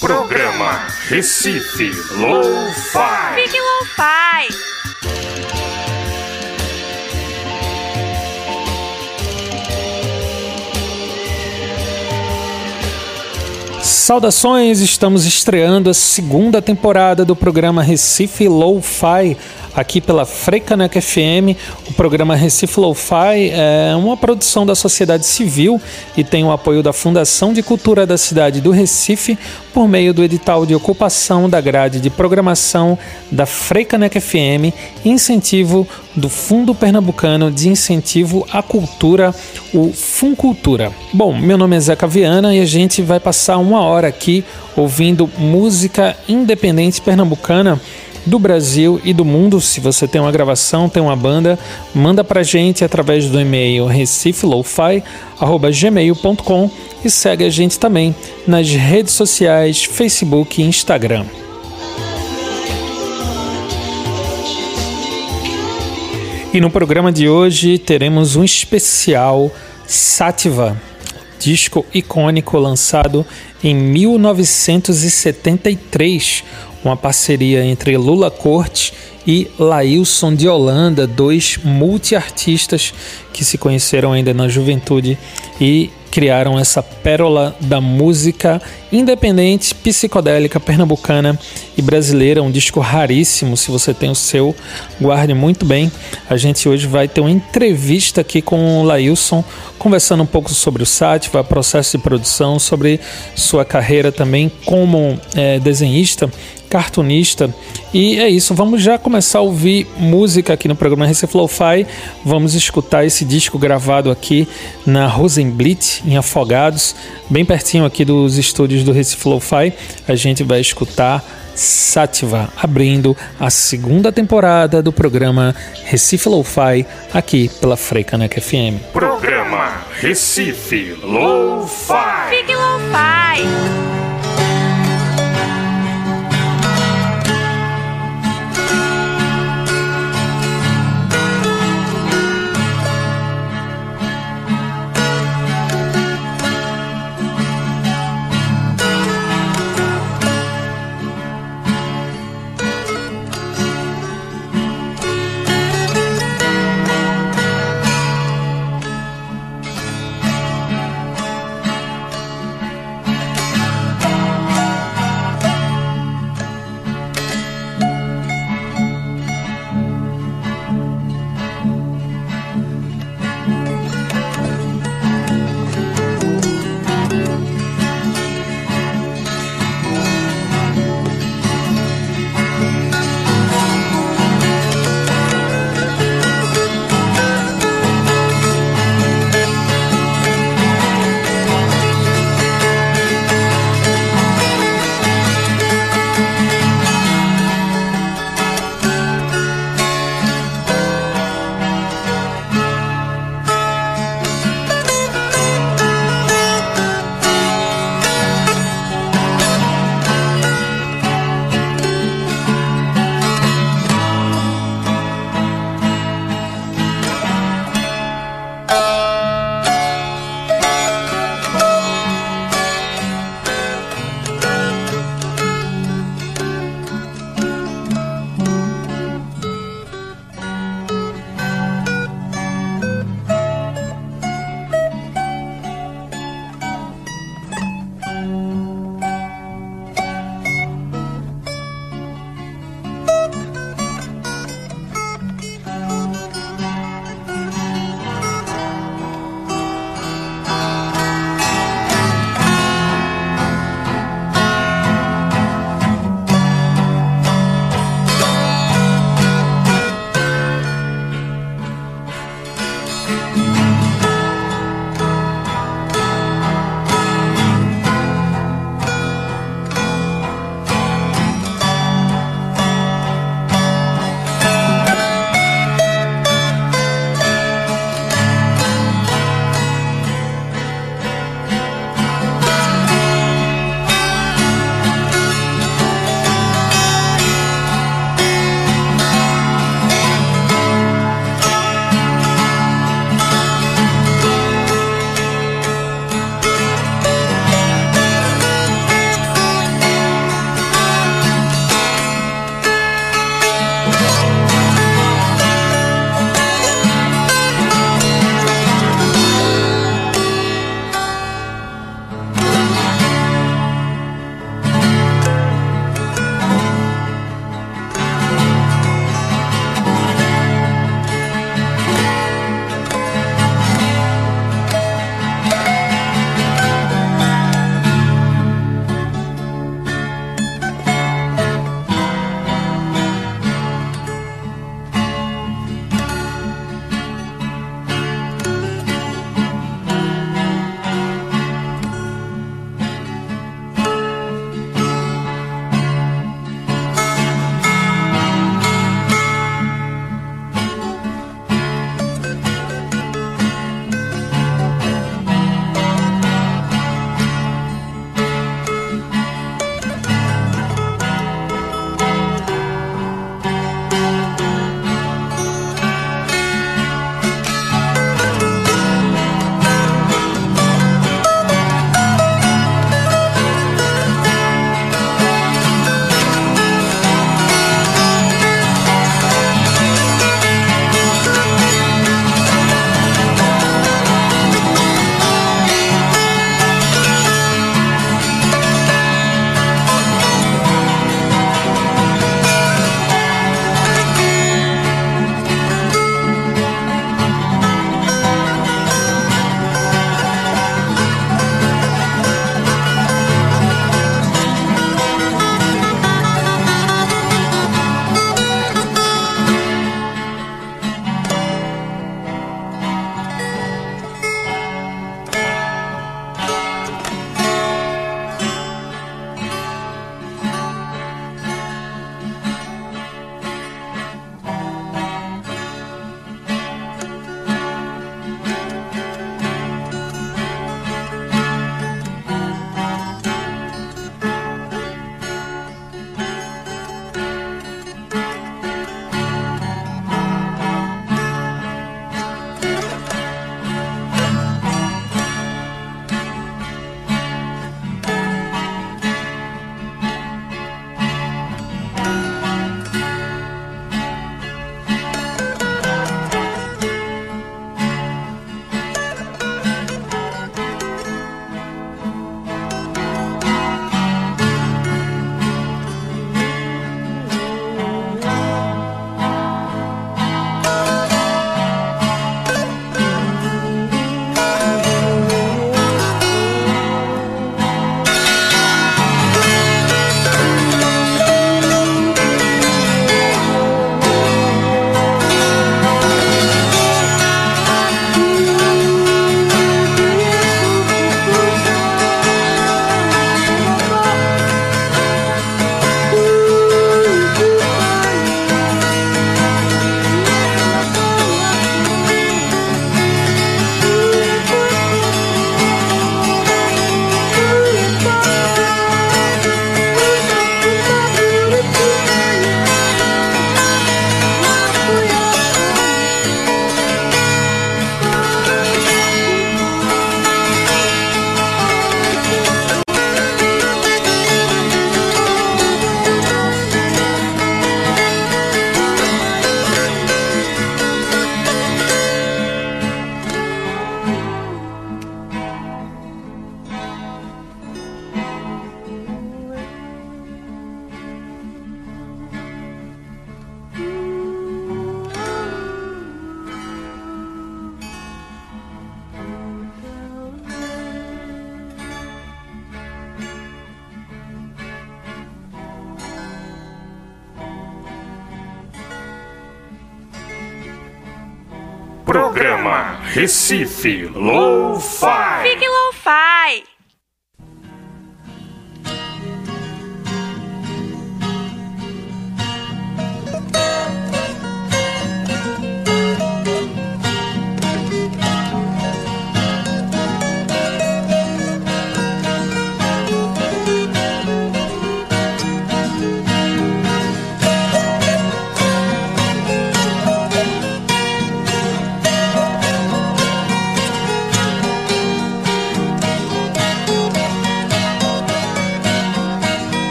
Programa Recife Low-Fi. Fique Lo-Fi. Saudações, estamos estreando a segunda temporada do programa Recife Lo-Fi aqui pela Freicaneca FM. O programa Recife Lo-Fi é uma produção da sociedade civil e tem o apoio da Fundação de Cultura da cidade do Recife por meio do edital de ocupação da grade de programação da Freicaneca FM incentivo do Fundo Pernambucano de Incentivo à Cultura, o Funcultura. Bom, meu nome é Zeca Viana e a gente vai passar uma hora aqui ouvindo música independente pernambucana do Brasil e do mundo. Se você tem uma gravação, tem uma banda, manda pra gente através do e-mail recifelofi@gmail.com e segue a gente também nas redes sociais, Facebook e Instagram. E no programa de hoje teremos um especial Sativa, disco icônico lançado em 1973, uma parceria entre Lula Corte e Lailson de Holanda, dois multiartistas que se conheceram ainda na juventude e criaram essa pérola da música independente, psicodélica, pernambucana e brasileira, um disco raríssimo. Se você tem o seu, guarde muito bem. A gente hoje vai ter uma entrevista aqui com o Lailson, conversando um pouco sobre o Sátiva, processo de produção, sobre sua carreira também como é, desenhista cartunista. E é isso, vamos já começar a ouvir música aqui no programa Recife Lo-Fi. Vamos escutar esse disco gravado aqui na Rosenblit, em Afogados, bem pertinho aqui dos estúdios do Recife Lo-Fi. A gente vai escutar Sativa, abrindo a segunda temporada do programa Recife Lo-Fi, aqui pela Freicaneca FM. Programa Recife Lo-Fi. Fique Lo-Fi. Recife Low-Fi.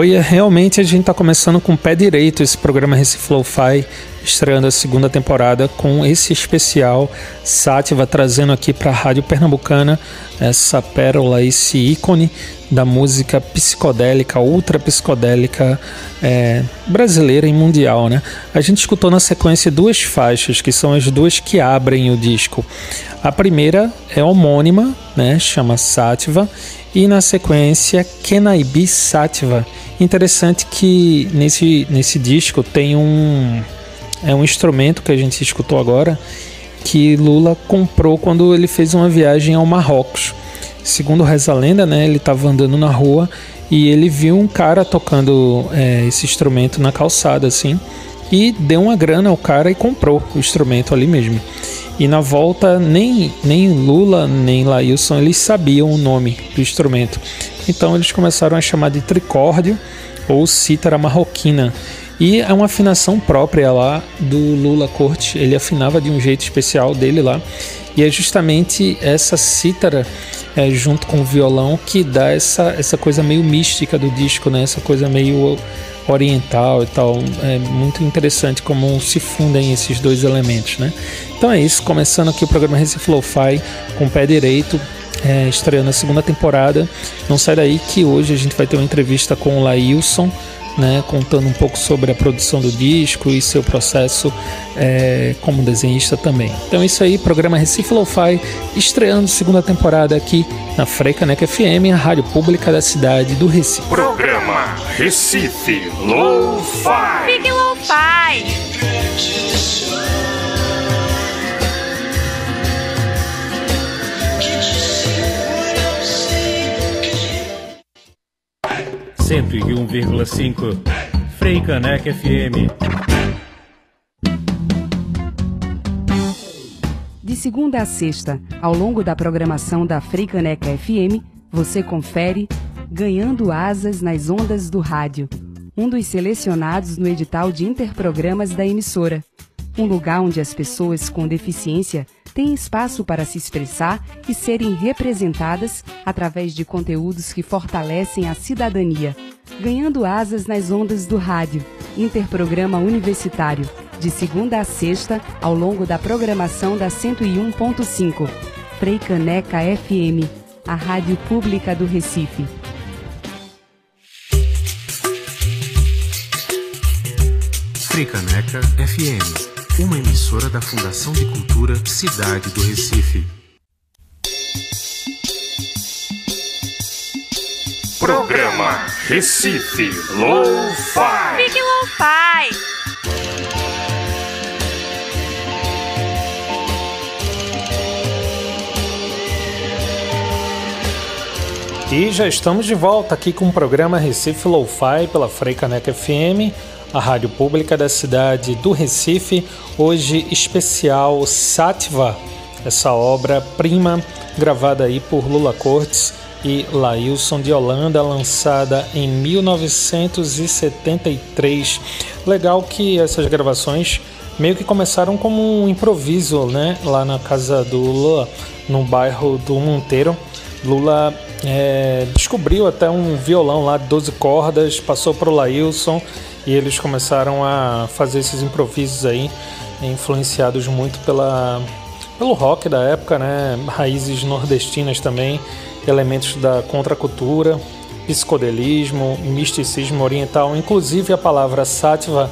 Poia, realmente a gente está começando com o pé direito esse programa Recife Lo-Fi, estreando a segunda temporada com esse especial. Sátiva trazendo aqui para a Rádio Pernambucana essa pérola, esse ícone da música psicodélica, ultra psicodélica é, brasileira e mundial, né? A gente escutou na sequência duas faixas, que são as duas que abrem o disco. A primeira é homônima, né? Chama Sátiva, e na sequência Kenaibi Sativa. Interessante que nesse, nesse disco tem um é um instrumento que a gente escutou agora que Lula comprou quando ele fez uma viagem ao Marrocos. Segundo reza a lenda, né, ele estava andando na rua e ele viu um cara tocando é, esse instrumento na calçada, assim, e deu uma grana ao cara e comprou o instrumento ali mesmo. E na volta, nem, nem Lula nem Lailson eles sabiam o nome do instrumento. Então eles começaram a chamar de tricórdio ou cítara marroquina. E é uma afinação própria lá do Lula Corte. Ele afinava de um jeito especial dele lá. E é justamente essa cítara é, junto com o violão que dá essa, essa coisa meio mística do disco, né? Essa coisa meio oriental e tal. É muito interessante como se fundem esses dois elementos, né? Então é isso, começando aqui o programa Recife Lo-Fi com o pé direito, é, estreando a segunda temporada. Não sai daí que hoje a gente vai ter uma entrevista com o Lailson, né, contando um pouco sobre a produção do disco e seu processo é, como desenhista também. Então é isso aí, programa Recife Lo-Fi, estreando segunda temporada aqui na Frecanec FM, a rádio pública da cidade do Recife. Programa Recife Lo-Fi. Fique Lo-Fi. 101,5 Frei Caneca FM. De segunda a sexta, ao longo da programação da Freicaneca FM, você confere Ganhando Asas nas Ondas do Rádio, um dos selecionados no edital de interprogramas da emissora. Um lugar onde as pessoas com deficiência têm espaço para se expressar e serem representadas através de conteúdos que fortalecem a cidadania. Ganhando Asas nas Ondas do Rádio, interprograma universitário de segunda a sexta, ao longo da programação da 101.5. Frei Caneca FM, a rádio pública do Recife. Frei Caneca FM, uma emissora da Fundação de Cultura Cidade do Recife. Programa Recife Low-Fi. Fique Lo-Fi. E já estamos de volta aqui com o programa Recife Lo-Fi pela Freicaneca FM, a rádio pública da cidade do Recife. Hoje especial Sativa, essa obra-prima gravada aí por Lula Cortes e Lailson de Holanda, lançada em 1973. Legal que essas gravações meio que começaram como um improviso, né? Lá na casa do Lula, no bairro do Monteiro. Lula é, descobriu até um violão lá de 12 cordas, passou para o Lailson e eles começaram a fazer esses improvisos aí, influenciados muito pela, pelo rock da época, né? raízes nordestinas também, elementos da contracultura, psicodelismo, misticismo oriental, inclusive a palavra sattva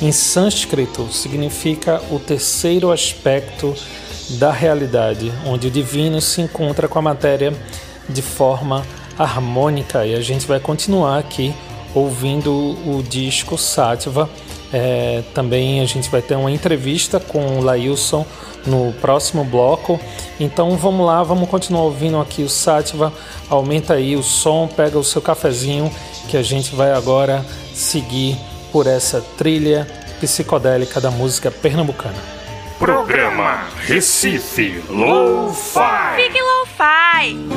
em sânscrito significa o terceiro aspecto da realidade, onde o divino se encontra com a matéria de forma harmônica. E a gente vai continuar aqui ouvindo o disco Sativa. É, também a gente vai ter uma entrevista com o Lailson no próximo bloco. Então vamos lá, vamos continuar ouvindo aqui o Sativa. Aumenta aí o som, pega o seu cafezinho que a gente vai agora seguir por essa trilha psicodélica da música pernambucana. Programa Recife Lo-Fi. Fique Lo-Fi.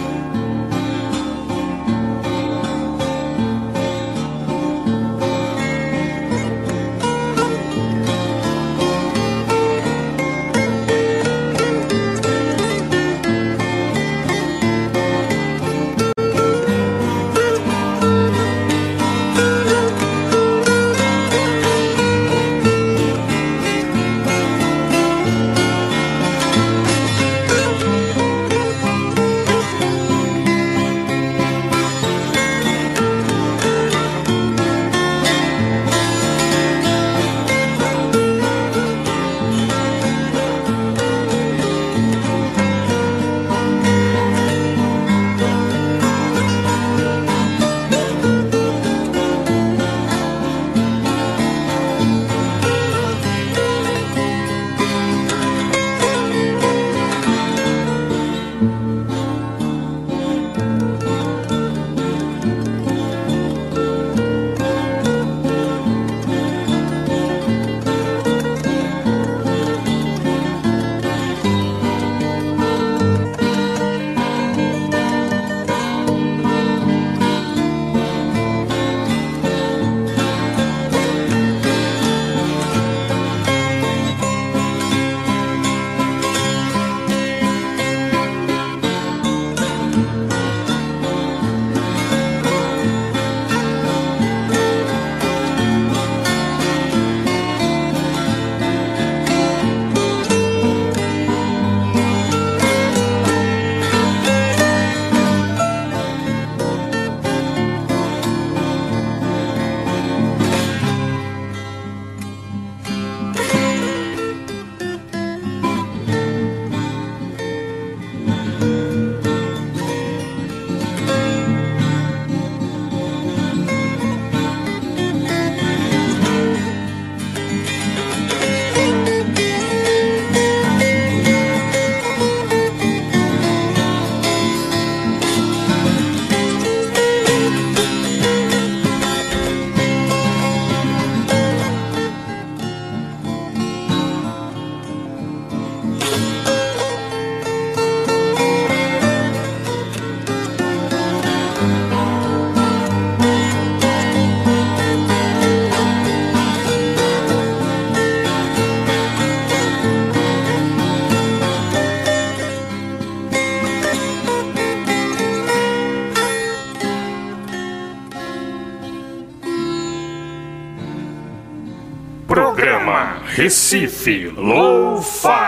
Recife Lo-Fi.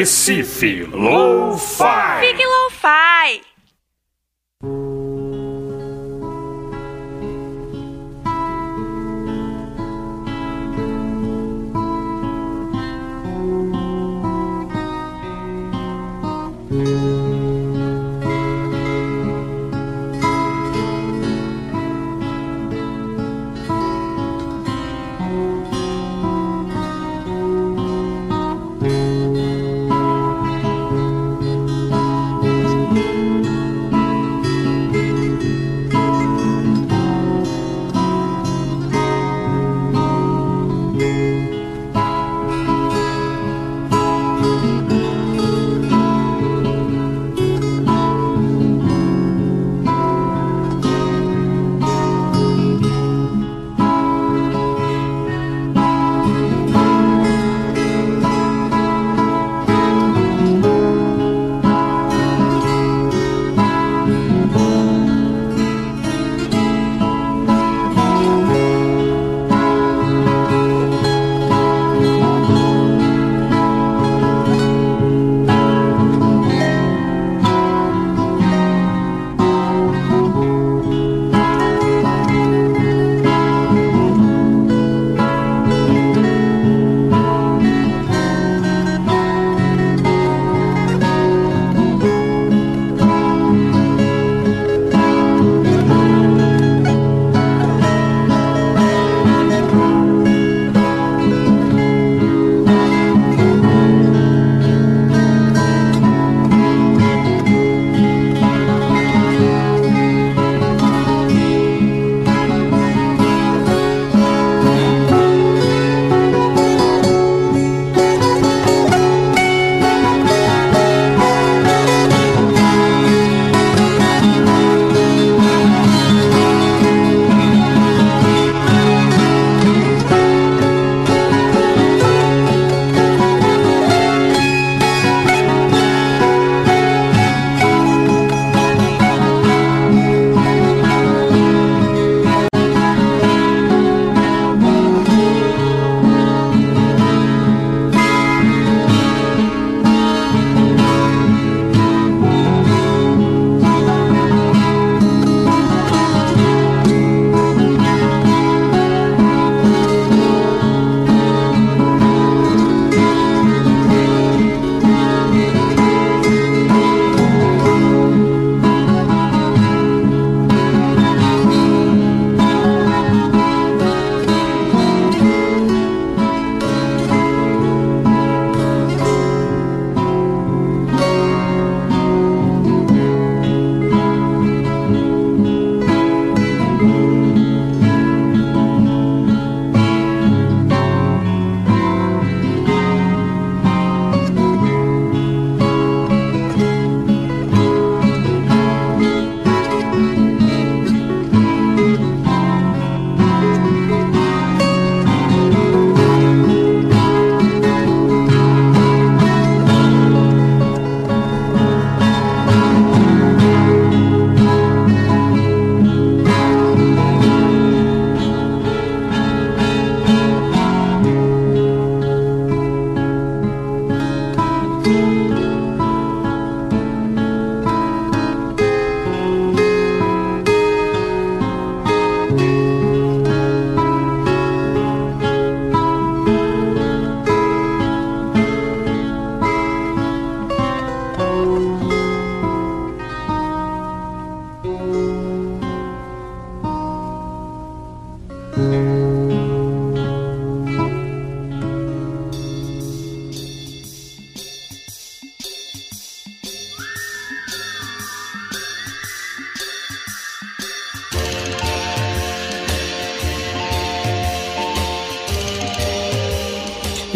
Recife Low-Fi.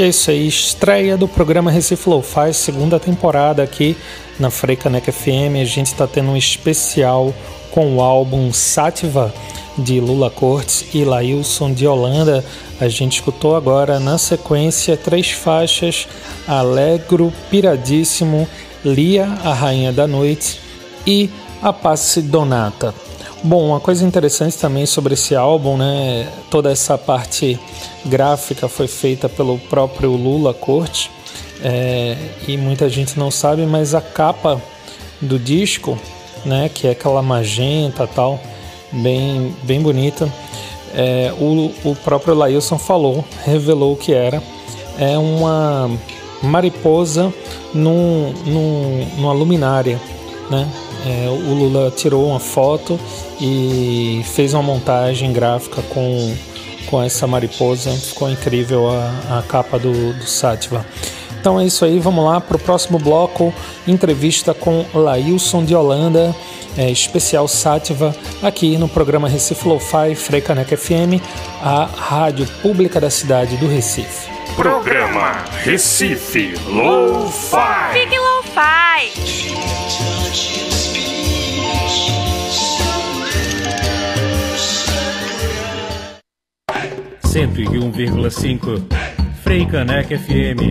É isso aí, estreia do programa Recife Lo-Fi, segunda temporada aqui na Freicaneca FM. A gente está tendo um especial com o álbum Sativa de Lula Cortes e Lailson de Holanda. A gente escutou agora na sequência três faixas: Alegro, Piradíssimo, Lia, a Rainha da Noite e A Passe Donata. Bom, uma coisa interessante também sobre esse álbum, né? Toda essa parte gráfica foi feita pelo próprio Lula Corte é, e muita gente não sabe, mas a capa do disco, né? Que é aquela magenta tal, bem, bem bonita. É, o, o próprio Lailson falou, revelou o que era. É uma mariposa num, num, numa luminária, né? É, o Lula tirou uma foto e fez uma montagem gráfica com, com essa mariposa. Ficou incrível a, a capa do, do Sativa. Então é isso aí, vamos lá para o próximo bloco. Entrevista com Lailson de Holanda, é, especial Sativa, aqui no programa Recife Lo-Fi, Freicaneca FM, a rádio pública da cidade do Recife. Programa Recife Lo-Fi. Fique Lo-Fi. Cento e um vírgula cinco. Freicaneca FM.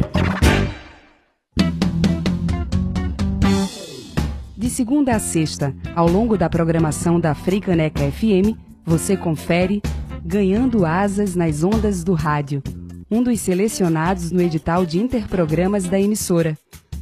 De segunda a sexta, ao longo da programação da Freicaneca FM, você confere Ganhando Asas nas Ondas do Rádio, um dos selecionados no edital de interprogramas da emissora.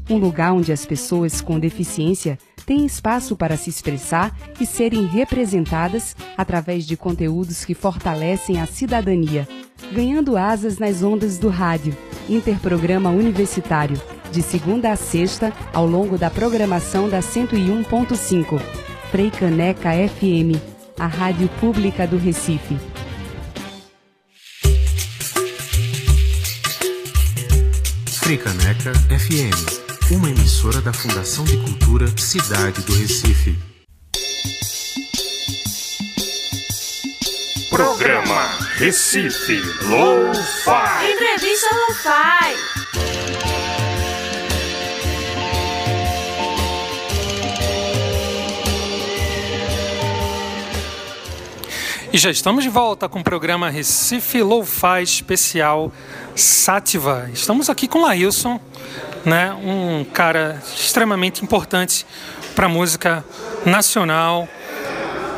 Um lugar onde as pessoas com deficiência têm espaço para se expressar e serem representadas através de conteúdos que fortalecem a cidadania. Ganhando Asas nas Ondas do Rádio, interprograma universitário de segunda a sexta, ao longo da programação da 101.5. Freicaneca FM, a rádio pública do Recife. Freicaneca FM, uma emissora da Fundação de Cultura Cidade do Recife. Programa Recife Lo-Fi. Entrevista Lo-Fi. E já estamos de volta com o programa Recife Lo-Fi especial Sativa. Estamos aqui com Lailson, né, um cara extremamente importante para a música nacional,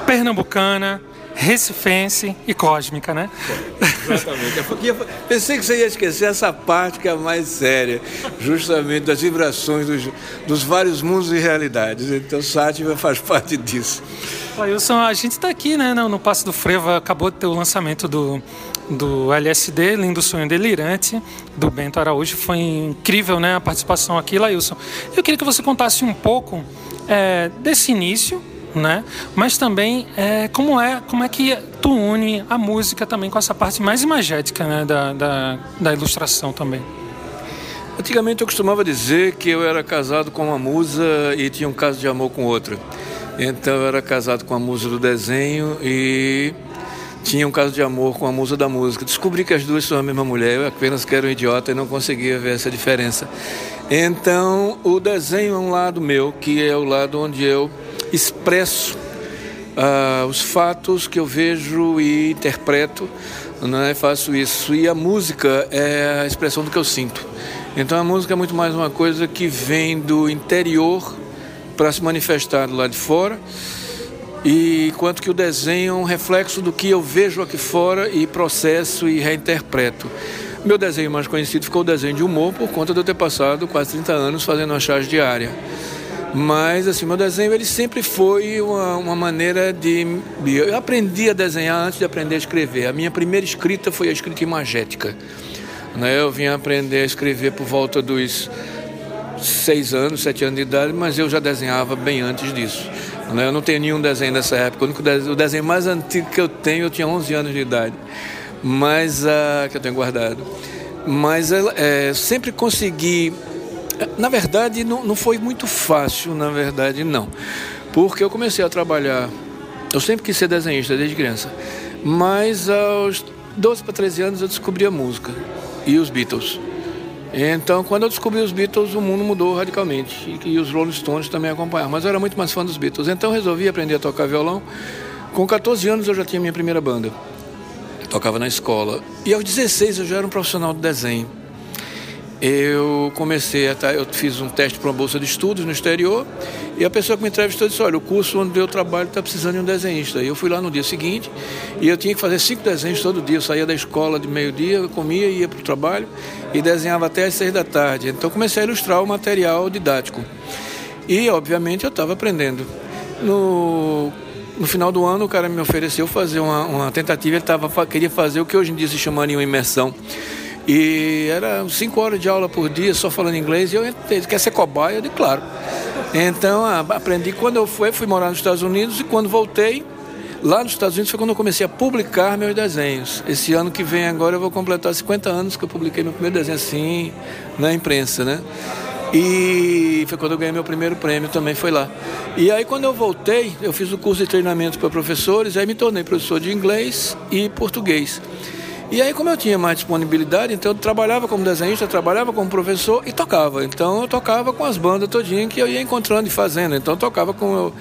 pernambucana, recifense e cósmica, né? Exatamente. É eu pensei que você ia esquecer essa parte que é a mais séria, justamente das vibrações dos, dos vários mundos e realidades. Então, Sátiva faz parte disso. Wilson, a gente está aqui, né, no, Passo do Frevo, acabou de ter o lançamento do, do LSD, Lindo Sonho Delirante, do Bento Araújo. Foi incrível, né, a participação aqui, Lailson. Eu queria que você contasse um pouco é, desse início, né, mas também é, como, é, como é que tu une a música também com essa parte mais imagética, né, da, da, da ilustração também. Antigamente eu costumava dizer que eu era casado com uma musa e tinha um caso de amor com outra. Então eu era casado com a musa do desenho e tinha um caso de amor com a musa da música. Descobri que as duas são a mesma mulher, eu apenas que era um idiota e não conseguia ver essa diferença. Então o desenho é um lado meu, que é o lado onde eu expresso uh, os fatos que eu vejo e interpreto, né? faço isso. E a música é a expressão do que eu sinto. Então a música é muito mais uma coisa que vem do interior para se manifestar lado de fora, e enquanto que o desenho é um reflexo do que eu vejo aqui fora e processo e reinterpreto. Meu desenho mais conhecido ficou o desenho de humor por conta de eu ter passado quase 30 anos fazendo uma charge diária. Mas assim, meu desenho ele sempre foi uma, uma maneira de, de, Eu aprendi a desenhar antes de aprender a escrever. A minha primeira escrita foi a escrita imagética. Né? Eu vim aprender a escrever por volta dos seis anos, sete anos de idade, mas eu já desenhava bem antes disso. Né? Eu não tenho nenhum desenho dessa época. O, único desenho, o desenho mais antigo que eu tenho, eu tinha 11 anos de idade, mas uh, que eu tenho guardado. Mas é, sempre consegui. Na verdade, não, não foi muito fácil, na verdade, não. Porque eu comecei a trabalhar. Eu sempre quis ser desenhista desde criança. Mas aos 12 para 13 anos eu descobri a música e os Beatles. Então, quando eu descobri os Beatles, o mundo mudou radicalmente. E, e os Rolling Stones também acompanharam. Mas eu era muito mais fã dos Beatles. Então, resolvi aprender a tocar violão. Com 14 anos, eu já tinha minha primeira banda. Eu tocava na escola. E aos 16, eu já era um profissional de desenho eu comecei a eu fiz um teste para uma bolsa de estudos no exterior e a pessoa que me entrevistou disse, olha, o curso onde eu trabalho está precisando de um desenhista. E eu fui lá no dia seguinte e eu tinha que fazer cinco desenhos todo dia. Eu saía da escola de meio-dia, comia, ia para o trabalho e desenhava até às seis da tarde. Então comecei a ilustrar o material didático. E, obviamente, eu estava aprendendo. No, no final do ano, o cara me ofereceu fazer uma, uma tentativa, ele tava, queria fazer o que hoje em dia se chamaria uma imersão e era cinco horas de aula por dia, só falando inglês, e eu entrei, quer ser cobaia? Eu disse, claro. Então, aprendi. Quando eu fui, fui morar nos Estados Unidos, e quando voltei, lá nos Estados Unidos foi quando eu comecei a publicar meus desenhos. Esse ano que vem agora eu vou completar 50 anos que eu publiquei meu primeiro desenho assim, na imprensa, né? E foi quando eu ganhei meu primeiro prêmio também, foi lá. E aí quando eu voltei, eu fiz o curso de treinamento para professores, aí me tornei professor de inglês e português. E aí, como eu tinha mais disponibilidade, então eu trabalhava como desenhista, trabalhava como professor e tocava. Então eu tocava com as bandas todinhas que eu ia encontrando e fazendo. Então eu tocava com,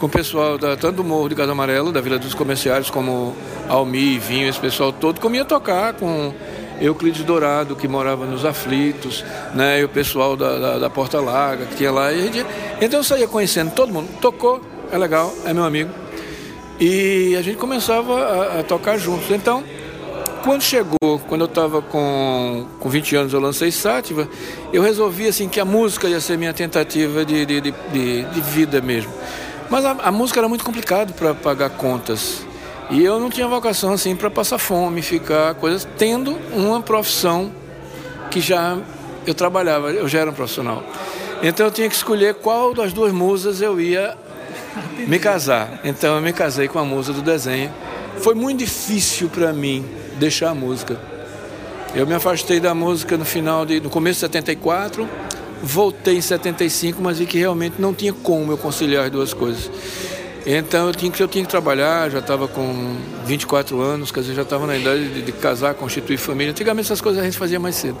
com o pessoal da, tanto do Morro de Casa Amarelo, da Vila dos Comerciários, como Almi, Vinho, esse pessoal todo, como ia tocar com Euclides Dourado, que morava nos Aflitos, né, e o pessoal da, da, da Porta Larga, que tinha lá. Gente, então eu saía conhecendo todo mundo. Tocou, é legal, é meu amigo. E a gente começava a, a tocar juntos. Então, quando chegou, quando eu estava com, com 20 anos, eu lancei Sátiva, eu resolvi assim que a música ia ser minha tentativa de, de, de, de vida mesmo. Mas a, a música era muito complicado para pagar contas. E eu não tinha vocação assim para passar fome, ficar coisas, tendo uma profissão que já eu trabalhava, eu já era um profissional. Então eu tinha que escolher qual das duas musas eu ia me casar. Então eu me casei com a musa do desenho. Foi muito difícil para mim deixar a música. Eu me afastei da música no final de, no começo de 74, voltei em 75, mas vi que realmente não tinha como eu conciliar as duas coisas. Então eu tinha que eu tinha que trabalhar, já estava com 24 anos, quer dizer, já estava na idade de, de, casar, constituir família. Antigamente essas coisas a gente fazia mais cedo.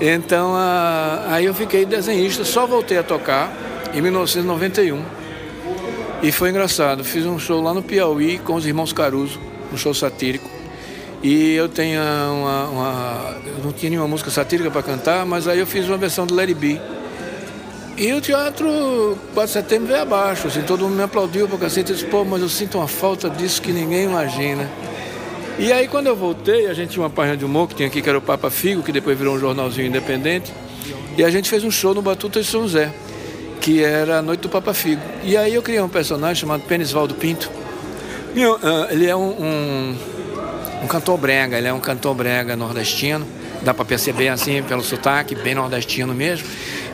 Então a, aí eu fiquei desenhista, só voltei a tocar em 1991. E foi engraçado, fiz um show lá no Piauí com os irmãos Caruso, um show satírico. E eu tenho uma, uma, Eu não tinha nenhuma música satírica para cantar, mas aí eu fiz uma versão do Larry B. E o teatro 4 de setembro veio abaixo, assim, todo mundo me aplaudiu pra cacete. Eu disse, pô, mas eu sinto uma falta disso que ninguém imagina. E aí quando eu voltei, a gente tinha uma página de humor que tinha aqui, que era o Papa Figo, que depois virou um jornalzinho independente. E a gente fez um show no Batuta de São José, que era a Noite do Papa Figo. E aí eu criei um personagem chamado Penisvaldo Pinto. Ah, ele é um, um um cantor brega, ele é um cantor brega nordestino, dá para perceber assim pelo sotaque, bem nordestino mesmo.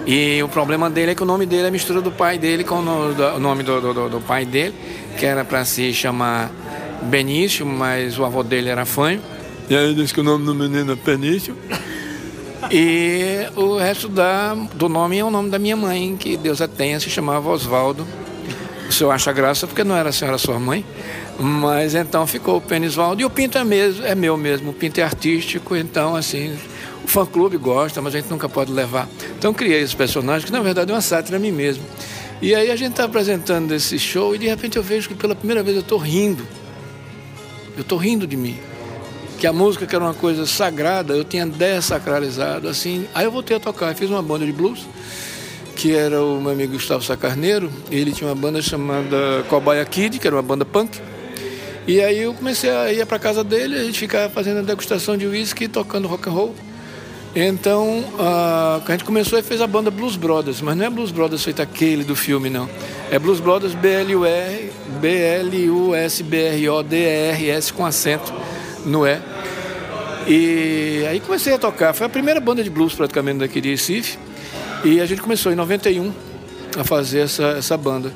E o problema dele é que o nome dele é mistura do pai dele com o nome do, do, do pai dele, que era para se chamar Benício, mas o avô dele era Fanho. E aí disse que o nome do menino é Penício. E o resto da, do nome é o nome da minha mãe, que Deus a tenha, se chamava Oswaldo. O senhor acha graça porque não era a senhora sua mãe. Mas então ficou o Penisvaldo. E o Pinto é, mesmo, é meu mesmo, o Pinto é artístico, então assim, o fã-clube gosta, mas a gente nunca pode levar. Então criei esse personagem, que na verdade é uma sátira a mim mesmo. E aí a gente está apresentando esse show e de repente eu vejo que pela primeira vez eu estou rindo. Eu estou rindo de mim. Que a música, que era uma coisa sagrada, eu tinha dessacralizado, assim. Aí eu voltei a tocar, fiz uma banda de blues, que era o meu amigo Gustavo Sacarneiro. Ele tinha uma banda chamada Cobaia Kid, que era uma banda punk. E aí eu comecei a ir para casa dele, a gente ficava fazendo a degustação de uísque, tocando rock and roll. Então a, gente começou e fez a banda Blues Brothers, mas não é Blues Brothers feito aquele do filme, não. É Blues Brothers B-L-U-R, B-L-U-S-B-R-O-D-E-R-S com acento no E. E aí comecei a tocar. Foi a primeira banda de blues praticamente daqui de Recife. E a gente começou em 91 a fazer essa, essa banda.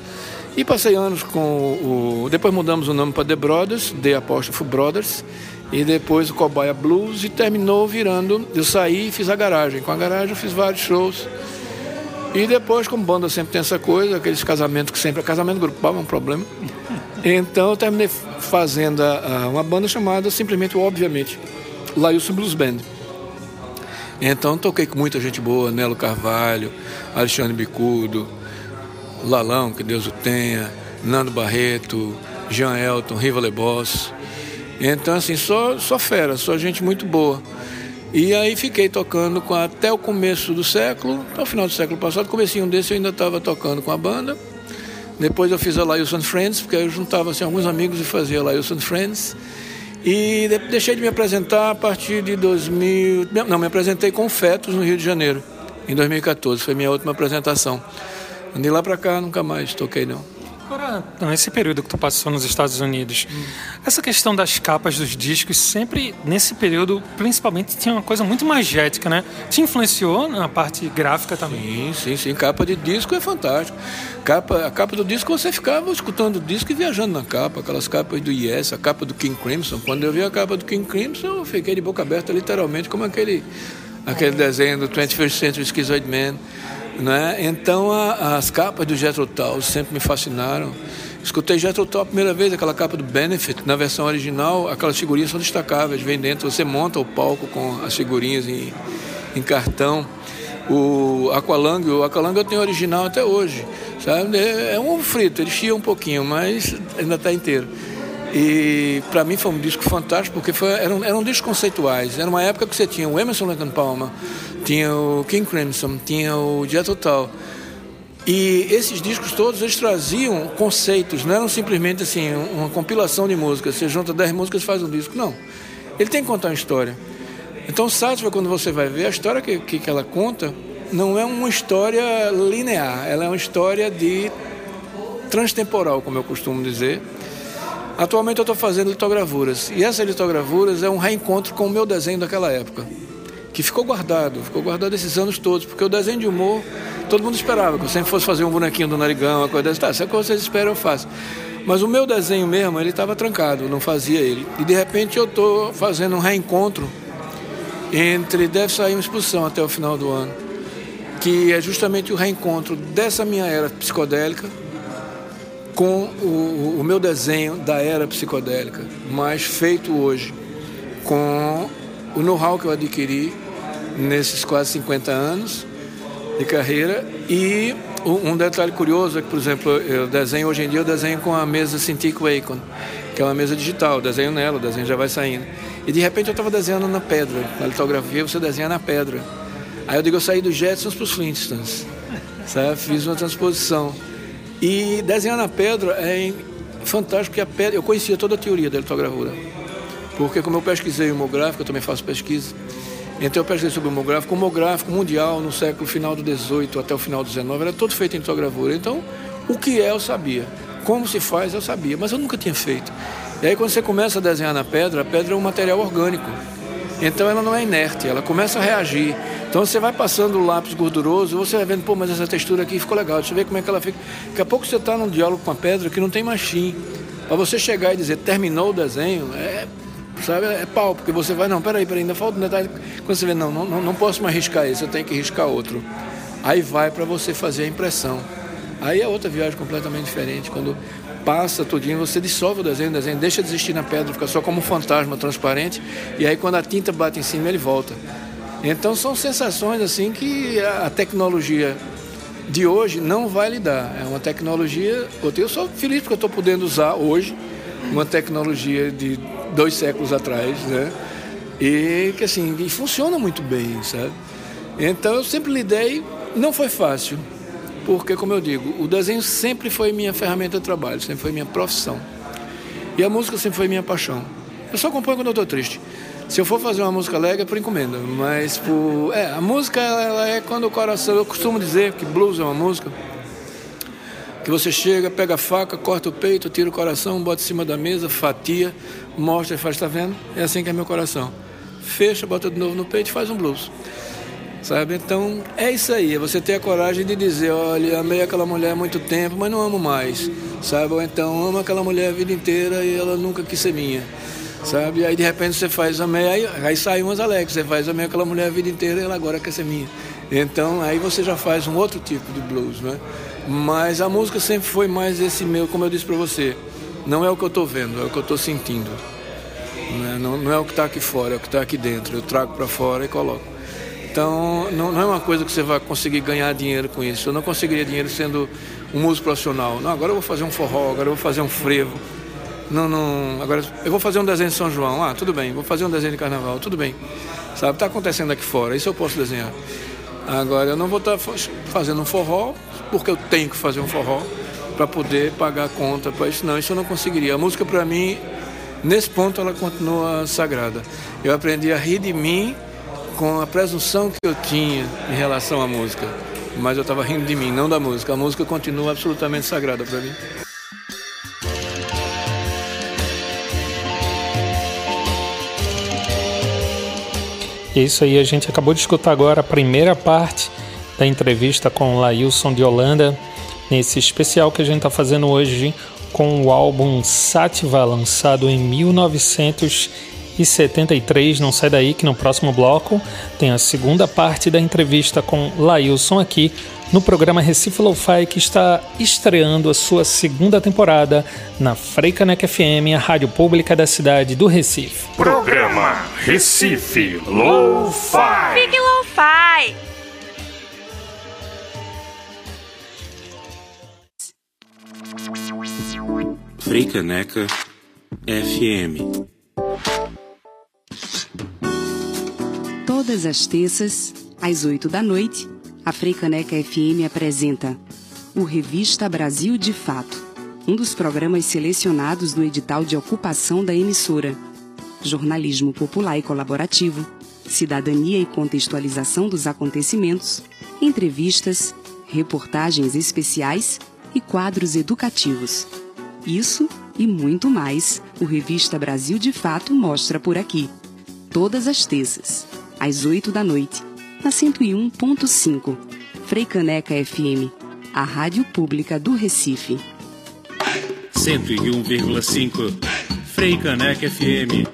E passei anos com o. Depois mudamos o nome para The Brothers, The Apóstrofo Brothers, e depois o Cobaia Blues, e terminou virando. Eu saí e fiz a garagem. Com a garagem eu fiz vários shows. E depois, como banda sempre tem essa coisa, aqueles casamentos que sempre. Casamento grupal é um problema. Então eu terminei fazendo uma banda chamada simplesmente, obviamente, Lailson Blues Band. Então toquei com muita gente boa, Nelo Carvalho, Alexandre Bicudo, Lalão, que Deus o tenha, Nando Barreto, Jean Elton, Riva Lebos. Então assim, só, só fera, só gente muito boa. E aí fiquei tocando com até o começo do século, até o final do século passado, comecinho desse eu ainda estava tocando com a banda. Depois eu fiz a Lailson Friends, porque eu juntava assim, alguns amigos e fazia a Lailson Friends. E deixei de me apresentar a partir de 2000. Não, me apresentei com Fetos no Rio de Janeiro, em 2014. Foi minha última apresentação. De lá para cá nunca mais toquei, não. Agora, nesse período que tu passou nos Estados Unidos, hum. essa questão das capas dos discos sempre, nesse período, principalmente, tinha uma coisa muito magética, né? Te influenciou na parte gráfica também? Sim, sim, sim. Capa de disco é fantástico. Capa, a capa do disco, você ficava escutando o disco e viajando na capa. Aquelas capas do Yes, a capa do King Crimson. Quando eu vi a capa do King Crimson, eu fiquei de boca aberta, literalmente, como aquele, aquele desenho do 21st Century Schizoid Man. Né? Então a, as capas do Jethro Tull sempre me fascinaram. Escutei Jethro Tull a primeira vez, aquela capa do Benefit, na versão original, aquelas figurinhas são destacáveis, vem dentro, você monta o palco com as figurinhas em, em cartão. O Aqualung, o Aqualung eu tenho original até hoje, sabe? É, um ovo frito, ele chia um pouquinho, mas ainda está inteiro. E para mim foi um disco fantástico, porque foi, eram, eram discos conceituais. Era uma época que você tinha o Emerson Lake Palmer, tinha o King Crimson, tinha o Jet Total. E esses discos todos eles traziam conceitos, não eram simplesmente assim uma compilação de músicas. Você junta 10 músicas e faz um disco. Não. Ele tem que contar uma história. Então, Sátiva, quando você vai ver, a história que, que, que ela conta não é uma história linear, ela é uma história de transtemporal, como eu costumo dizer Atualmente eu estou fazendo litogravuras e essas litogravuras é um reencontro com o meu desenho daquela época, que ficou guardado, ficou guardado esses anos todos, porque o desenho de humor todo mundo esperava que eu sempre fosse fazer um bonequinho do narigão, uma coisa dessa. Tá, se é que vocês esperam, eu faço. Mas o meu desenho mesmo, ele estava trancado, não fazia ele. E de repente eu estou fazendo um reencontro entre. Deve sair uma exposição até o final do ano, que é justamente o reencontro dessa minha era psicodélica com o, o meu desenho da era psicodélica, mas feito hoje com o know-how que eu adquiri nesses quase 50 anos de carreira e um detalhe curioso é que, por exemplo, eu desenho hoje em dia, eu desenho com a mesa Cintiq Wacom, que é uma mesa digital, eu desenho nela, o desenho já vai saindo. E de repente eu estava desenhando na pedra, na litografia você desenha na pedra. Aí eu digo, eu saí dos Jetsons para os Flintstones, sabe? fiz uma transposição. E desenhar na pedra é fantástico, porque a pedra, eu conhecia toda a teoria da litogravura. Porque como eu pesquisei homográfico, eu também faço pesquisa, então eu pesquisei sobre o homográfico. O homográfico mundial, no século final do 18 até o final do 19, era todo feito em litogravura. Então, o que é eu sabia. Como se faz eu sabia, mas eu nunca tinha feito. E aí quando você começa a desenhar na pedra, a pedra é um material orgânico. Então ela não é inerte, ela começa a reagir. Então você vai passando o lápis gorduroso, você vai vendo, pô, mas essa textura aqui ficou legal, deixa eu ver como é que ela fica. Daqui a pouco você está num diálogo com a pedra que não tem machim. Para você chegar e dizer, terminou o desenho, é, sabe, é pau, porque você vai, não, peraí, peraí, ainda falta um detalhe. Quando você vê, não, não, não posso mais riscar esse, eu tenho que riscar outro. Aí vai para você fazer a impressão. Aí é outra viagem completamente diferente. Quando passa tudinho, você dissolve o desenho, o desenho deixa de existir na pedra, fica só como um fantasma transparente, e aí quando a tinta bate em cima, ele volta. Então são sensações assim que a tecnologia de hoje não vai lhe dar. É uma tecnologia. Eu sou feliz porque eu estou podendo usar hoje uma tecnologia de dois séculos atrás, né? E que assim, e funciona muito bem, sabe? Então eu sempre lidei, não foi fácil, porque como eu digo, o desenho sempre foi minha ferramenta de trabalho, sempre foi minha profissão. E a música sempre foi minha paixão. Eu só acompanho quando eu estou triste. Se eu for fazer uma música alegre é por encomenda, mas por... É, a música ela é quando o coração... Eu costumo dizer que blues é uma música que você chega, pega a faca, corta o peito, tira o coração, bota em cima da mesa, fatia, mostra e faz, tá vendo? É assim que é meu coração. Fecha, bota de novo no peito e faz um blues. Sabe? Então, é isso aí, é você ter a coragem de dizer, olha, amei aquela mulher há muito tempo, mas não amo mais. Sabe? Ou então, amo aquela mulher a vida inteira e ela nunca quis ser minha sabe? Aí de repente você faz amém, aí, aí sai umas alegres, você faz amém aquela mulher a vida inteira e ela agora quer ser minha. Então aí você já faz um outro tipo de blues, né? Mas a música sempre foi mais esse meu, como eu disse para você, não é o que eu estou vendo, é o que eu estou sentindo. Né? Não, não é o que está aqui fora, é o que está aqui dentro. Eu trago para fora e coloco. Então, não, não, é uma coisa que você vai conseguir ganhar dinheiro com isso. Eu não conseguiria dinheiro sendo um músico profissional. Não, agora eu vou fazer um forró, agora eu vou fazer um frevo. Não, não, agora eu vou fazer um desenho de São João. Ah, tudo bem. Vou fazer um desenho de carnaval. Tudo bem. Sabe, está acontecendo aqui fora. Isso eu posso desenhar. Agora, eu não vou estar tá fazendo um forró porque eu tenho que fazer um forró para poder pagar a conta para isso. Não, isso eu não conseguiria. A música, para mim, nesse ponto, ela continua sagrada. Eu aprendi a rir de mim com a presunção que eu tinha em relação à música. Mas eu estava rindo de mim, não da música. A música continua absolutamente sagrada para mim. É isso aí, a gente acabou de escutar agora a primeira parte da entrevista com Lailson de Holanda, nesse especial que a gente está fazendo hoje com o álbum Sativa, lançado em 1973. Não sai daí que no próximo bloco tem a segunda parte da entrevista com Lailson aqui no programa Recife Lo-Fi, que está estreando a sua segunda temporada na Freicanec FM, a rádio pública da cidade do Recife. Programa Recife Lo-Fi. Fique Lo-Fi. Freicaneca FM. Todas as terças, às oito da noite, a Freicaneca FM apresenta o Revista Brasil de Fato, um dos programas selecionados no edital de ocupação da emissora. Jornalismo popular e colaborativo, cidadania e contextualização dos acontecimentos, entrevistas, reportagens especiais e quadros educativos. Isso e muito mais o Revista Brasil de Fato mostra por aqui. Todas as terças, às oito da noite na 101.5, Freicaneca FM, a rádio pública do Recife. 101,5, Freicaneca FM.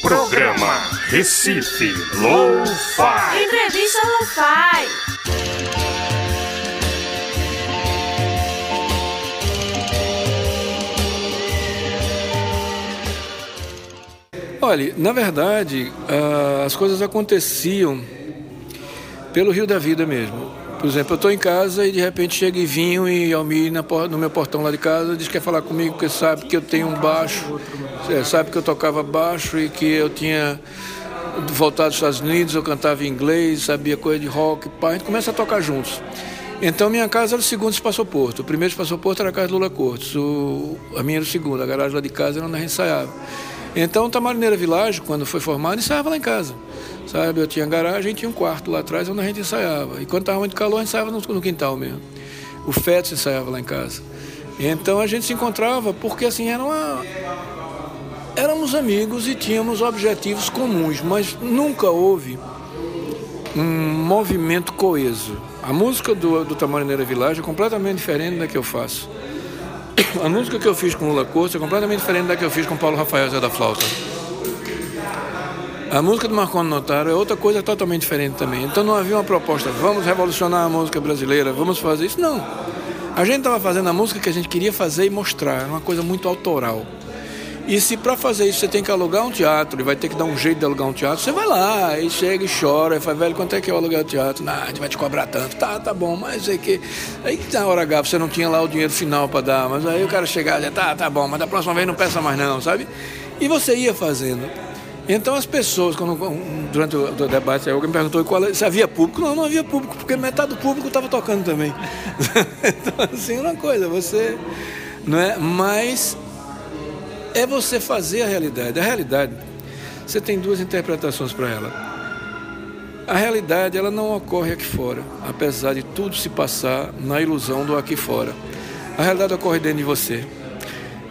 Programa Recife Lo-Fi. Entrevista Lo-Fi. Olha, na verdade, uh, as coisas aconteciam pelo rio da vida mesmo. Por exemplo, eu estou em casa e de repente chega Ivinho e Almir no meu portão lá de casa diz que quer falar comigo porque sabe que eu tenho um baixo, é, sabe que eu tocava baixo e que eu tinha voltado dos Estados Unidos, eu cantava em inglês, sabia coisa de rock, pá, a gente começa a tocar juntos. Então minha casa era o segundo espaço-porto. O primeiro espaço-porto era a casa do Lula Cortes. O, a minha era o segundo, a garagem lá de casa era onde a gente ensaiava. Então, o Tamarineira Village, quando foi formado, ensaiava lá em casa. Sabe, eu tinha garagem e tinha um quarto lá atrás onde a gente ensaiava. E quando estava muito calor, a gente ensaiava no, no quintal mesmo. O Feto ensaiava lá em casa. Então a gente se encontrava porque assim era uma éramos amigos e tínhamos objetivos comuns, mas nunca houve um movimento coeso. A música do, do Tamarineira Village é completamente diferente da que eu faço. A música que eu fiz com Lula Corso é completamente diferente da que eu fiz com Paulo Rafael Zé da Flauta. A música do Marconi Notário é outra coisa totalmente diferente também. Então não havia uma proposta, vamos revolucionar a música brasileira, vamos fazer isso. Não. A gente estava fazendo a música que a gente queria fazer e mostrar, uma coisa muito autoral. E se para fazer isso você tem que alugar um teatro e vai ter que dar um jeito de alugar um teatro, você vai lá e chega e chora e fala, velho, quanto é que eu aluguei o teatro? Não, a gente vai te cobrar tanto. Tá, tá bom, mas é que. Aí na hora H você não tinha lá o dinheiro final para dar, mas aí o cara chegava e tá, tá bom, mas da próxima vez não peça mais não, sabe? E você ia fazendo. Então as pessoas, quando, durante o, debate, alguém perguntou qual, se havia público. Não, não havia público, porque metade do público estava tocando também. então, assim, uma coisa, você. Não é? Mas é você fazer a realidade. A realidade, você tem duas interpretações para ela. A realidade, ela não ocorre aqui fora, apesar de tudo se passar na ilusão do aqui fora. A realidade ocorre dentro de você.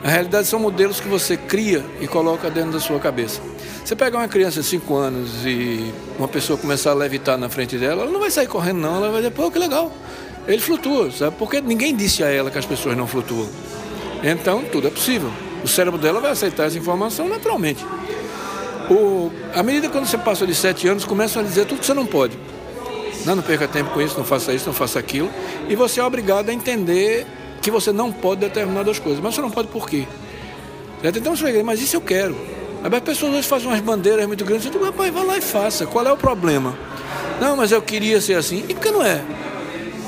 A realidade são modelos que você cria e coloca dentro da sua cabeça. Você pega uma criança de 5 anos e uma pessoa começar a levitar na frente dela, ela não vai sair correndo não, ela vai dizer, pô, que legal. Ele flutua, sabe? Porque ninguém disse a ela que as pessoas não flutuam. Então, tudo é possível o cérebro dela vai aceitar essa informação naturalmente. O, à medida que você passa de sete anos, começam a dizer tudo que você não pode. Não, não perca tempo com isso, não faça isso, não faça aquilo. E você é obrigado a entender que você não pode determinadas coisas. Mas você não pode por quê? Então você vai mas isso eu quero. As pessoas hoje fazem umas bandeiras muito grandes. Eu digo, rapaz, vai lá e faça. Qual é o problema? Não, mas eu queria ser assim. E por que não é?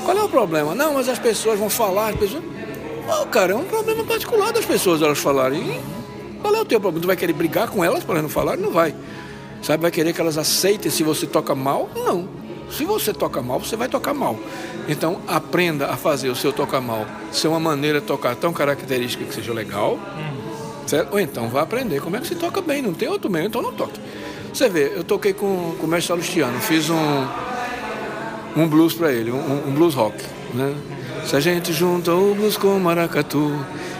Qual é o problema? Não, mas as pessoas vão falar. As pessoas... Oh, cara, é um problema particular das pessoas elas falarem. E qual é o teu problema? Tu vai querer brigar com elas para elas não falarem? Não vai. Sabe, vai querer que elas aceitem se você toca mal? Não. Se você toca mal, você vai tocar mal. Então, aprenda a fazer o seu tocar mal ser uma maneira de tocar tão característica que seja legal. Certo? Ou então vá aprender como é que se toca bem. Não tem outro meio, então não toque. Você vê, eu toquei com, com o mestre Salustiano, fiz um, um blues para ele, um, um, blues rock. Né? Se a gente junta o blues com o maracatu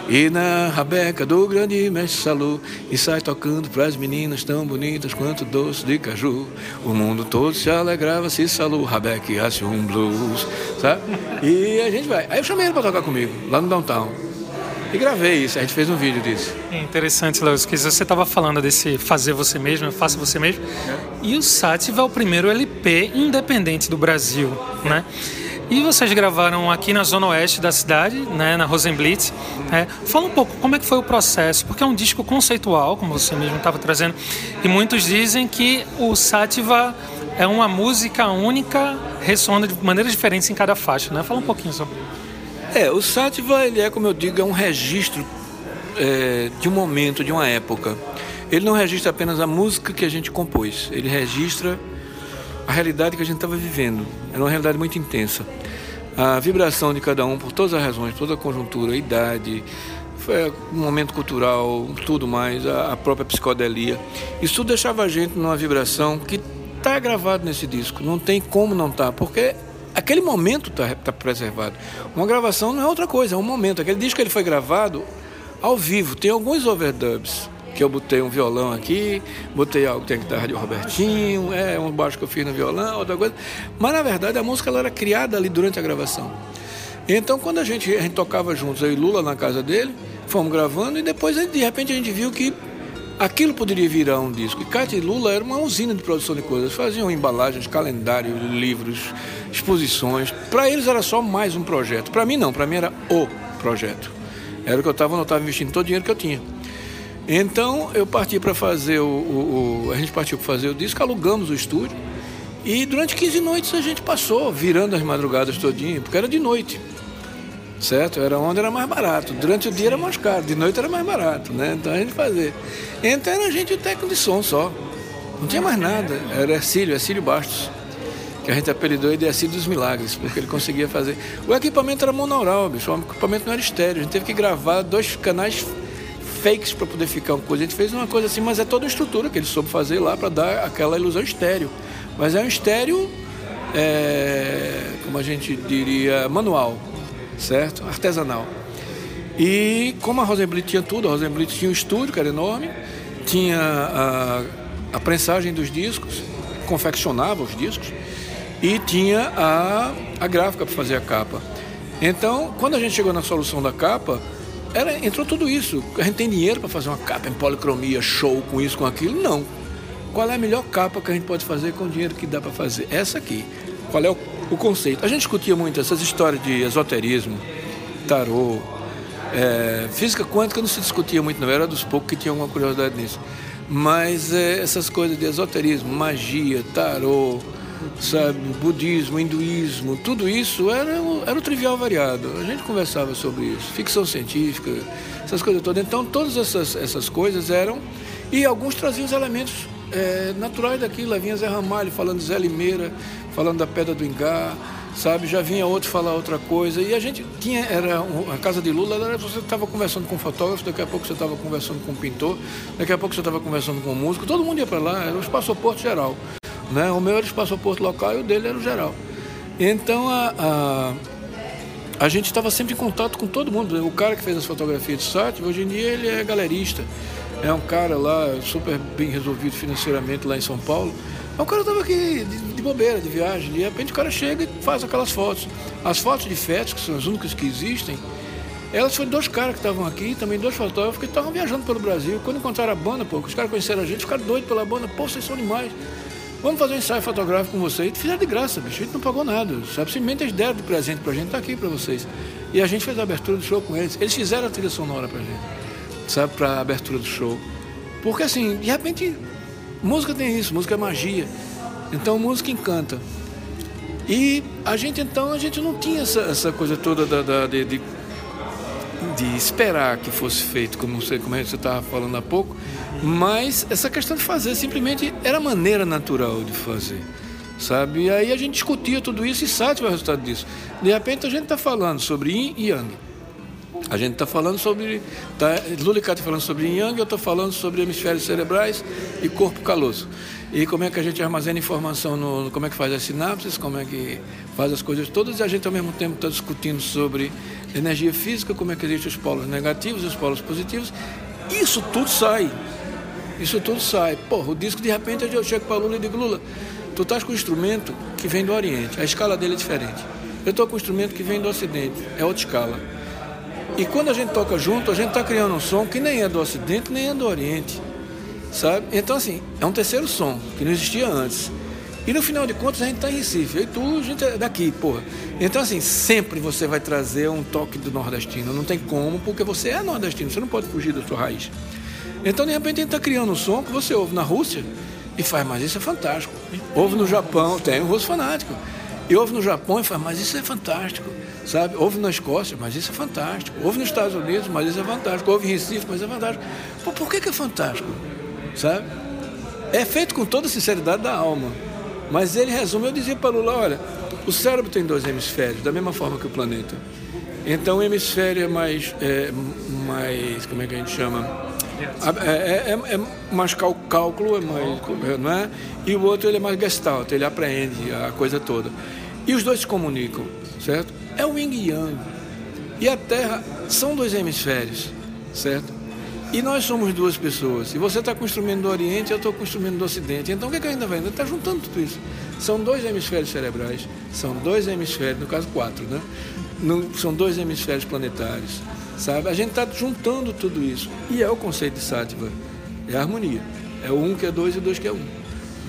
e na rabeca do grande mestre Salu e sai tocando para as meninas tão bonitas quanto doce de caju, o mundo todo se alegrava se Salu rabequeasse um blues, sabe? E a gente vai. Aí eu chamei ele para tocar comigo, lá no downtown. E gravei isso, a gente fez um vídeo disso. É interessante, Léo, que você estava falando desse fazer você mesmo, faça você mesmo. É. E o Sativa é o primeiro LP independente do Brasil, né? E vocês gravaram aqui na zona oeste da cidade, né, na Rosenblitz. É, fala um pouco como é que foi o processo, porque é um disco conceitual, como você mesmo estava trazendo, e muitos dizem que o Sativa é uma música única, ressoando de maneiras diferentes em cada faixa, né? Fala um pouquinho sobre É, o Sativa, ele é, como eu digo, é um registro é, de um momento, de uma época. Ele não registra apenas a música que a gente compôs, ele registra a realidade que a gente estava vivendo. Era uma realidade muito intensa. A vibração de cada um, por todas as razões, toda a conjuntura, a idade, foi um momento cultural, tudo mais, a, própria psicodelia. Isso tudo deixava a gente numa vibração que está gravado nesse disco. Não tem como não estar, tá, porque aquele momento está tá preservado. Uma gravação não é outra coisa, é um momento. Aquele disco ele foi gravado ao vivo, tem alguns overdubs que eu botei um violão aqui, botei algo, tem a guitarra de Robertinho, é um baixo que eu fiz no violão, outra coisa. Mas na verdade a música ela era criada ali durante a gravação. Então quando a gente, a gente tocava juntos, eu e Lula na casa dele, fomos gravando e depois de repente a gente viu que aquilo poderia virar um disco. E Cátia e Lula era uma usina de produção de coisas. Faziam embalagens, calendário, livros, exposições. Para eles era só mais um projeto. Para mim não, para mim era o projeto. Era o que eu estava, não estava investindo todo o dinheiro que eu tinha. Então eu parti para fazer o, o, o, A gente partiu para fazer o disco, alugamos o estúdio. E durante 15 noites a gente passou, virando as madrugadas todinho, porque era de noite. Certo? Era onde era mais barato. Durante o dia era mais caro, de noite era mais barato, né? Então a gente fazia. Então era a gente o técnico de som só. Não tinha mais nada. Era Ercílio, Ercílio Bastos. Que a gente apelidou ele de Ercílio dos Milagres, porque ele conseguia fazer. O equipamento era monaural, bicho. O equipamento não era estéreo. A gente teve que gravar dois canais fakes para poder ficar uma coisa. A gente fez uma coisa assim, mas é toda a estrutura que ele soube fazer lá para dar aquela ilusão estéreo. Mas é um estéreo, é, como a gente diria, manual, certo? Artesanal. E como a Rosenblit tinha tudo, a Rosenblit tinha um estúdio que era enorme, tinha a, a prensagem dos discos, confeccionava os discos, e tinha a, a gráfica para fazer a capa. Então, quando a gente chegou na solução da capa, era, entrou tudo isso. A gente tem dinheiro para fazer uma capa em policromia, show com isso, com aquilo? Não. Qual é a melhor capa que a gente pode fazer com o dinheiro que dá para fazer? Essa aqui. Qual é o, o, conceito? A gente discutia muito essas histórias de esoterismo, tarô, é, física quântica não se discutia muito, não. Era dos poucos que tinham alguma curiosidade nisso. Mas é, essas coisas de esoterismo, magia, tarô, sabe, budismo, hinduísmo, tudo isso era, era o trivial variado. A gente conversava sobre isso, ficção científica, essas coisas todas. Então, todas essas, essas coisas eram. E alguns traziam os elementos é, naturais daquilo. Lá vinha Zé Ramalho falando de Zé Limeira, falando da Pedra do Ingá, sabe? Já vinha outro falar outra coisa. E a gente tinha, era a casa de Lula, era, você estava conversando com um fotógrafo, daqui a pouco você estava conversando com um pintor, daqui a pouco você estava conversando com um músico, todo mundo ia para lá, era o espaço porto geral. Né? O meu era o passaporte local e o dele era o geral. Então a, a, a gente estava sempre em contato com todo mundo. O cara que fez as fotografias de site, hoje em dia ele é galerista. É um cara lá super bem resolvido financeiramente lá em São Paulo. O cara estava aqui de, de, bobeira, de viagem. De repente o cara chega e faz aquelas fotos. As fotos de fetos, que são as únicas que existem, elas foram dois caras que estavam aqui, também dois fotógrafos que estavam viajando pelo Brasil. Quando encontraram a banda, pô, os caras conheceram a gente, ficaram doidos pela banda. Pô, vocês são animais. Vamos fazer um ensaio fotográfico com vocês. E fizeram de graça, bicho. A gente não pagou nada. Sabe? Simplesmente eles deram de presente pra gente, tá aqui pra vocês. E a gente fez a abertura do show com eles. Eles fizeram a trilha sonora pra gente. Sabe? Pra abertura do show. Porque assim, de repente, música tem isso, música é magia. Então música encanta. E a gente então, a gente não tinha essa, essa coisa toda da, da de, de, de, esperar que fosse feito, como você como você estava falando há pouco, mas essa questão de fazer simplesmente era a maneira natural de fazer. Sabe? E aí a gente discutia tudo isso e sabe o resultado disso. De repente a gente está falando sobre Yin e Yang. A gente está falando sobre. Tá, Lula está falando sobre Yang, eu estou falando sobre hemisférios cerebrais e corpo caloso. E como é que a gente armazena informação, no, como é que faz as sinapses, como é que faz as coisas todas, e a gente ao mesmo tempo está discutindo sobre energia física, como é que existem os polos negativos e os polos positivos. Isso tudo sai. Isso tudo sai. Porra, o disco de repente eu chego para Lula e digo, Lula, tu estás com um instrumento que vem do Oriente, a escala dele é diferente. Eu estou com um instrumento que vem do Ocidente, é outra escala. E quando a gente toca junto, a gente está criando um som que nem é do Ocidente, nem é do Oriente. Sabe? Então, assim, é um terceiro som, que não existia antes. E no final de contas, a gente está em Recife. E tu, a gente é daqui, porra. Então, assim, sempre você vai trazer um toque do nordestino. Não tem como, porque você é nordestino, você não pode fugir da sua raiz. Então, de repente, gente está criando um som que você ouve na Rússia e faz, mas isso é fantástico. Ouve no Japão, tem um russo fanático. E ouve no Japão e faz, mas isso é fantástico sabe? Houve na Escócia, mas isso é fantástico. Houve nos Estados Unidos, mas isso é fantástico. Houve em Recife, mas é fantástico. Pô, por que, que é fantástico? Sabe? É feito com toda a sinceridade da alma. Mas ele resume, eu dizia para Lula, olha, o cérebro tem dois hemisférios, da mesma forma que o planeta. Então o hemisfério é mais, é, mais como é que a gente chama? É, é, é, é mais cálculo, é mais, não é? E o outro ele é mais gestalt, ele apreende a coisa toda. E os dois se comunicam, certo? é o yin e yang. E a Terra são dois hemisférios, certo? E nós somos duas pessoas. E você está com o instrumento do Oriente, eu estou com o instrumento do Ocidente. Então o que, é que ainda vai? Está juntando tudo isso. São dois hemisférios cerebrais, são dois hemisférios, no caso quatro, né? São dois hemisférios planetários, sabe? A gente está juntando tudo isso. E é o conceito de Sattva, é a harmonia. É o um que é dois e dois que é um.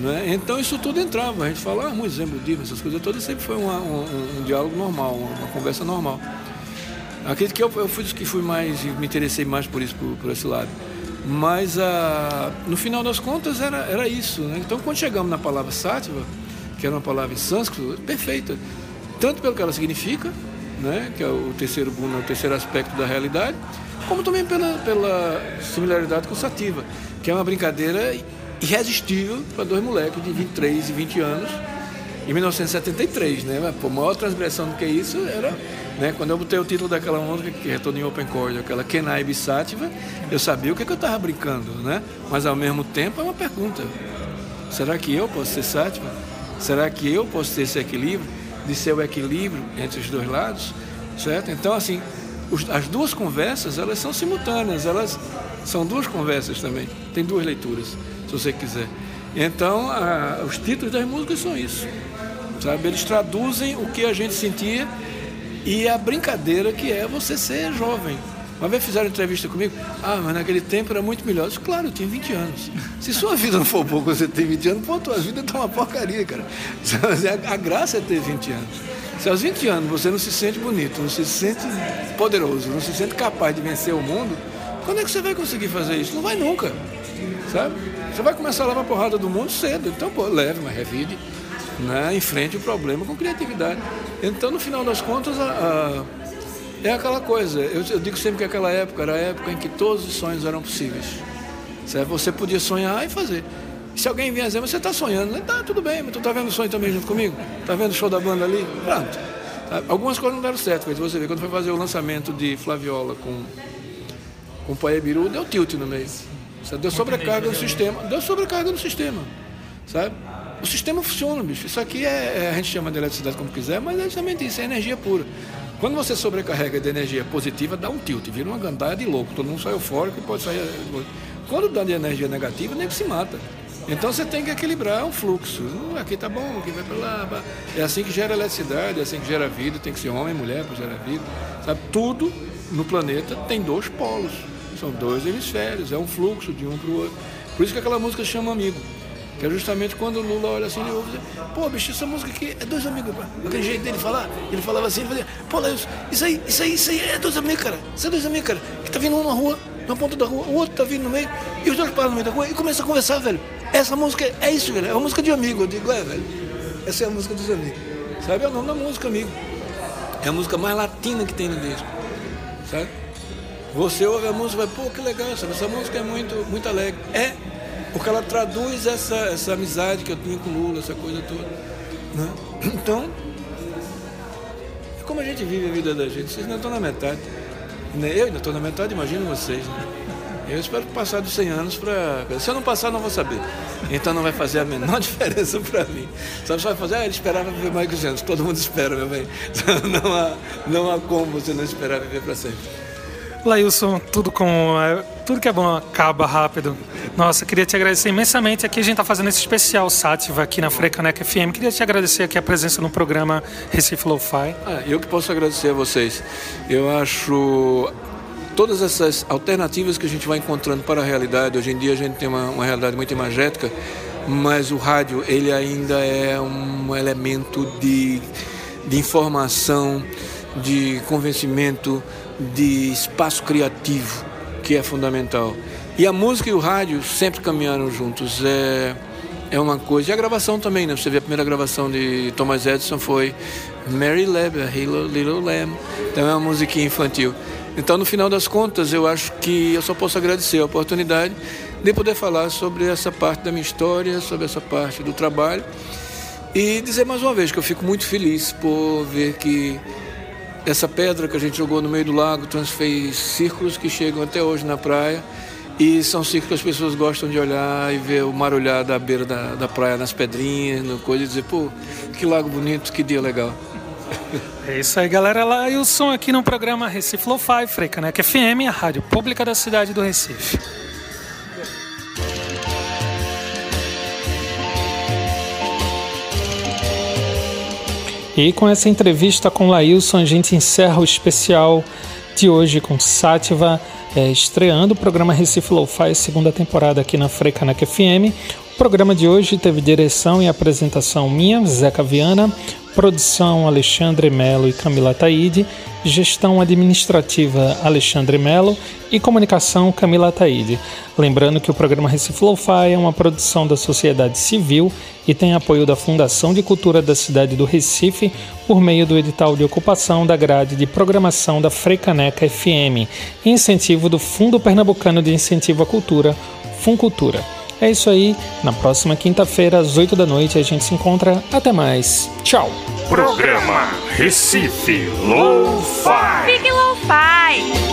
Né? Então isso tudo entrava, a gente falava ah, um exemplo disso, essas coisas todas, sempre foi uma, um, um, diálogo normal, uma, uma, conversa normal. Acredito que eu, eu fui dos que fui mais, me interessei mais por isso, por, por esse lado. Mas ah, no final das contas era, era isso. Né? Então quando chegamos na palavra sátiva, que era uma palavra em sânscrito, perfeita, tanto pelo que ela significa, né? que é o terceiro o terceiro aspecto da realidade, como também pela, pela similaridade com sativa, que é uma brincadeira irresistível para dois moleques de 23 e 20 anos em 1973, né? Pô, maior transgressão do que isso era, né? Quando eu botei o título daquela música que retornou em Open Chord, aquela Kenai Bissativa, eu sabia o que, que eu estava brincando, né? Mas ao mesmo tempo é uma pergunta: será que eu posso ser sátiva? Será que eu posso ter esse equilíbrio, de ser o equilíbrio entre os dois lados, certo? Então assim, os, as duas conversas elas são simultâneas, elas são duas conversas também, tem duas leituras se você quiser. Então, a, os títulos das músicas são isso. Sabe? Eles traduzem o que a gente sentia e a brincadeira que é você ser jovem. Uma vez fizeram entrevista comigo, ah, mas naquele tempo era muito melhor. Eu disse, claro, eu tinha 20 anos. Se sua vida não for boa quando você tem 20 anos, pô, tua vida tá uma porcaria, cara. A graça é ter 20 anos. Se aos 20 anos você não se sente bonito, não se sente poderoso, não se sente capaz de vencer o mundo, quando é que você vai conseguir fazer isso? Não vai nunca, sabe? Você vai começar a levar porrada do mundo cedo. Então, pô, leve, mas revide. Né? Enfrente o problema com criatividade. Então, no final das contas, a, a, é aquela coisa. Eu, eu, digo sempre que aquela época era a época em que todos os sonhos eram possíveis. Certo? Você podia sonhar e fazer. Se alguém vier dizer, você está sonhando, né? tá, tudo bem, mas tu está vendo o sonho também junto comigo? Está vendo o show da banda ali? Pronto. Algumas coisas não deram certo, mas você vê, quando foi fazer o lançamento de Flaviola com, com o Pai Biru, deu tilt no mês. Sabe? Deu sobrecarga no sistema. Deu sobrecarga no sistema. Sabe? O sistema funciona, bicho. Isso aqui é, é, a gente chama de eletricidade como quiser, mas é justamente isso, é energia pura. Quando você sobrecarrega de energia positiva, dá um tilt, vira uma gandaia de louco. Todo mundo sai eufórico e pode sair. Quando dá de energia negativa, nem que se mata. Então você tem que equilibrar o fluxo. Uh, aqui tá bom, aqui vai para lá. É assim que gera eletricidade, é assim que gera vida, tem que ser homem e mulher para gerar vida. Sabe? Tudo no planeta tem dois polos. São dois hemisférios, é um fluxo de um para o outro. Por isso que aquela música chama Amigo. Que é justamente quando o Lula olha assim, ele ouve dizer, pô, bicho, essa música aqui é dois amigos. Aquele jeito dele falar, ele falava assim, ele fazia, pô, Leus, isso aí, isso aí, isso aí é dois amigos, cara. Isso é dois amigos, cara. Que tá vindo um na rua, na ponta da rua, o outro tá vindo no meio, e os dois param no meio da rua e começam a conversar, velho. Essa música é isso, velho. É uma música de amigo. Eu digo, é, velho. Essa é a música dos amigos. Sabe? É o nome da música, amigo. É a música mais latina que tem no disco. Sabe? Você ouve a música e vai, pô, que legal, essa música é muito, muito alegre. É, porque ela traduz essa, essa amizade que eu tinha com Lula, essa coisa toda. Né? Então, é como a gente vive a vida da gente. Vocês ainda estão na metade. Né? Eu ainda estou na metade, imagino vocês. Né? Eu espero passar dos 100 anos para. Se eu não passar, não vou saber. Então não vai fazer a menor diferença para mim. Sabe, só vai fazer, ah, ele esperava viver mais que os anos. Todo mundo espera, meu bem. Não há, não há como você não esperar viver para sempre. Lailson, tudo com é, tudo que é bom acaba rápido. Nossa, queria te agradecer imensamente. Aqui a gente está fazendo esse especial Sátiva aqui na Frecaneca FM. Queria te agradecer aqui a presença no programa Recife Lo-Fi. Ah, eu que posso agradecer a vocês. Eu acho todas essas alternativas que a gente vai encontrando para a realidade. Hoje em dia a gente tem uma, uma realidade muito imagética, mas o rádio ele ainda é um elemento de, de informação, de convencimento, de espaço criativo que é fundamental. E a música e o rádio sempre caminharam juntos. É, é uma coisa. E a gravação também, né? Você vê a primeira gravação de Thomas Edison foi Mary Lamb, Little Lamb. Então é uma musiquinha infantil. Então, no final das contas, eu acho que eu só posso agradecer a oportunidade de poder falar sobre essa parte da minha história, sobre essa parte do trabalho e dizer mais uma vez que eu fico muito feliz por ver que essa pedra que a gente jogou no meio do lago transfez círculos que chegam até hoje na praia e são círculos que as pessoas gostam de olhar e ver o mar olhar da beira da, da praia nas pedrinhas, no coisa e dizer, pô, que lago bonito, que dia legal. É isso aí, galera. Lá e o som aqui no programa Recife Lo-Fi, Freicaneca FM, a rádio pública da cidade do Recife. E com essa entrevista com Lailson, a gente encerra o especial de hoje com Sátiva, é, estreando o programa Recife Lo-Fi, segunda temporada aqui na Freicaneca FM. O programa de hoje teve direção e apresentação minha, Zeca Viana, produção Alexandre Melo e Camila Taide, gestão administrativa Alexandre Melo e comunicação Camila Taide. Lembrando que o programa Recife Lo-Fi é uma produção da sociedade civil e tem apoio da Fundação de Cultura da cidade do Recife por meio do edital de ocupação da grade de programação da Freicaneca FM e incentivo do Fundo Pernambucano de Incentivo à Cultura, Funcultura. É isso aí. Na próxima quinta-feira, às 8 da noite, a gente se encontra. Até mais. Tchau. Programa Recife Low fi Fique Lo-Fi!